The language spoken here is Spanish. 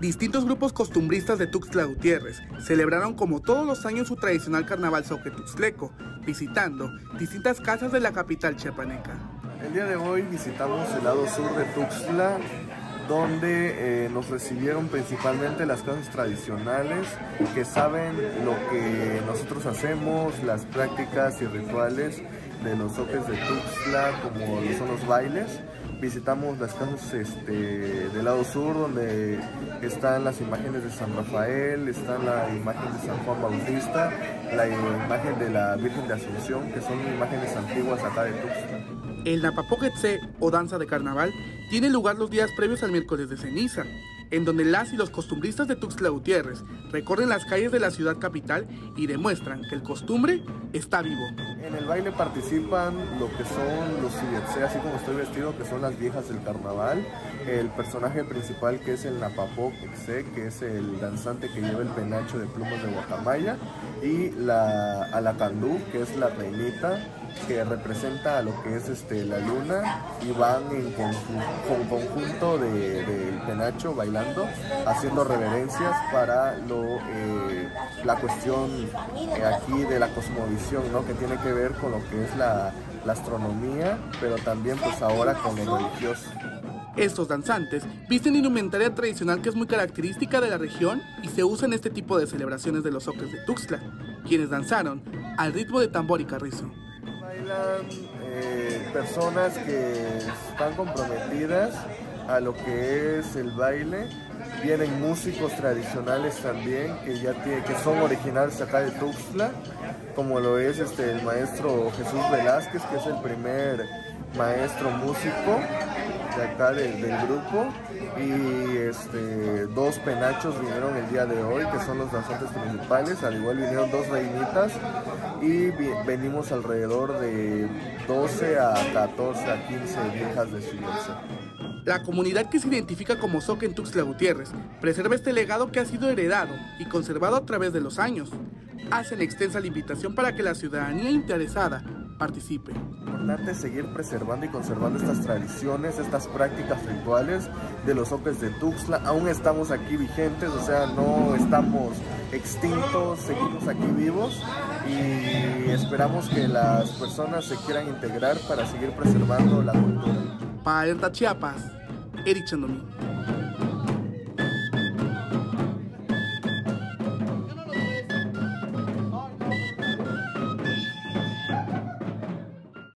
Distintos grupos costumbristas de Tuxtla Gutiérrez celebraron como todos los años su tradicional carnaval Tuxtleco, visitando distintas casas de la capital chiapaneca. El día de hoy visitamos el lado sur de Tuxtla, donde eh, nos recibieron principalmente las casas tradicionales que saben lo que nosotros hacemos, las prácticas y rituales de los soques de Tuxtla, como son los bailes visitamos las casas este, del lado sur donde están las imágenes de San Rafael, está la imagen de San Juan Bautista, la imagen de la Virgen de Asunción, que son imágenes antiguas acá de Tuxtla. El Napapoquetse o danza de carnaval tiene lugar los días previos al miércoles de ceniza, en donde las y los costumbristas de Tuxtla Gutiérrez recorren las calles de la ciudad capital y demuestran que el costumbre está vivo. En el baile participan lo que son los siyetse, así como estoy vestido, que son las viejas del carnaval, el personaje principal que es el Napapoquetse, que es el danzante que lleva el penacho de plumas de guacamaya, y la Alacandú, que es la reinita, que representa a lo que es este, la luna y van en con, conjunto del de, penacho bailando, haciendo reverencias para lo, eh, la cuestión eh, aquí de la cosmovisión, ¿no? que tiene que ver con lo que es la, la astronomía, pero también pues ahora con lo religioso. Estos danzantes visten indumentaria tradicional que es muy característica de la región y se usa en este tipo de celebraciones de los ocres de Tuxtla, quienes danzaron al ritmo de tambor y carrizo. Bailan eh, personas que están comprometidas a lo que es el baile. Vienen músicos tradicionales también que ya tiene, que son originales acá de Tuxtla, como lo es este el maestro Jesús Velázquez, que es el primer maestro músico de acá del grupo y este, dos penachos vinieron el día de hoy que son los danzantes principales, al igual vinieron dos reinitas y venimos alrededor de 12 a 14 a 15 viejas de Silencio. La comunidad que se identifica como Soque en Tuxtla Gutiérrez preserva este legado que ha sido heredado y conservado a través de los años. Hacen extensa la invitación para que la ciudadanía interesada participe. Importante seguir preservando y conservando estas tradiciones, estas prácticas rituales de los Ocres de Tuxtla. Aún estamos aquí vigentes, o sea, no estamos extintos, seguimos aquí vivos y esperamos que las personas se quieran integrar para seguir preservando la cultura. Para Chiapas, Eric Chandomí.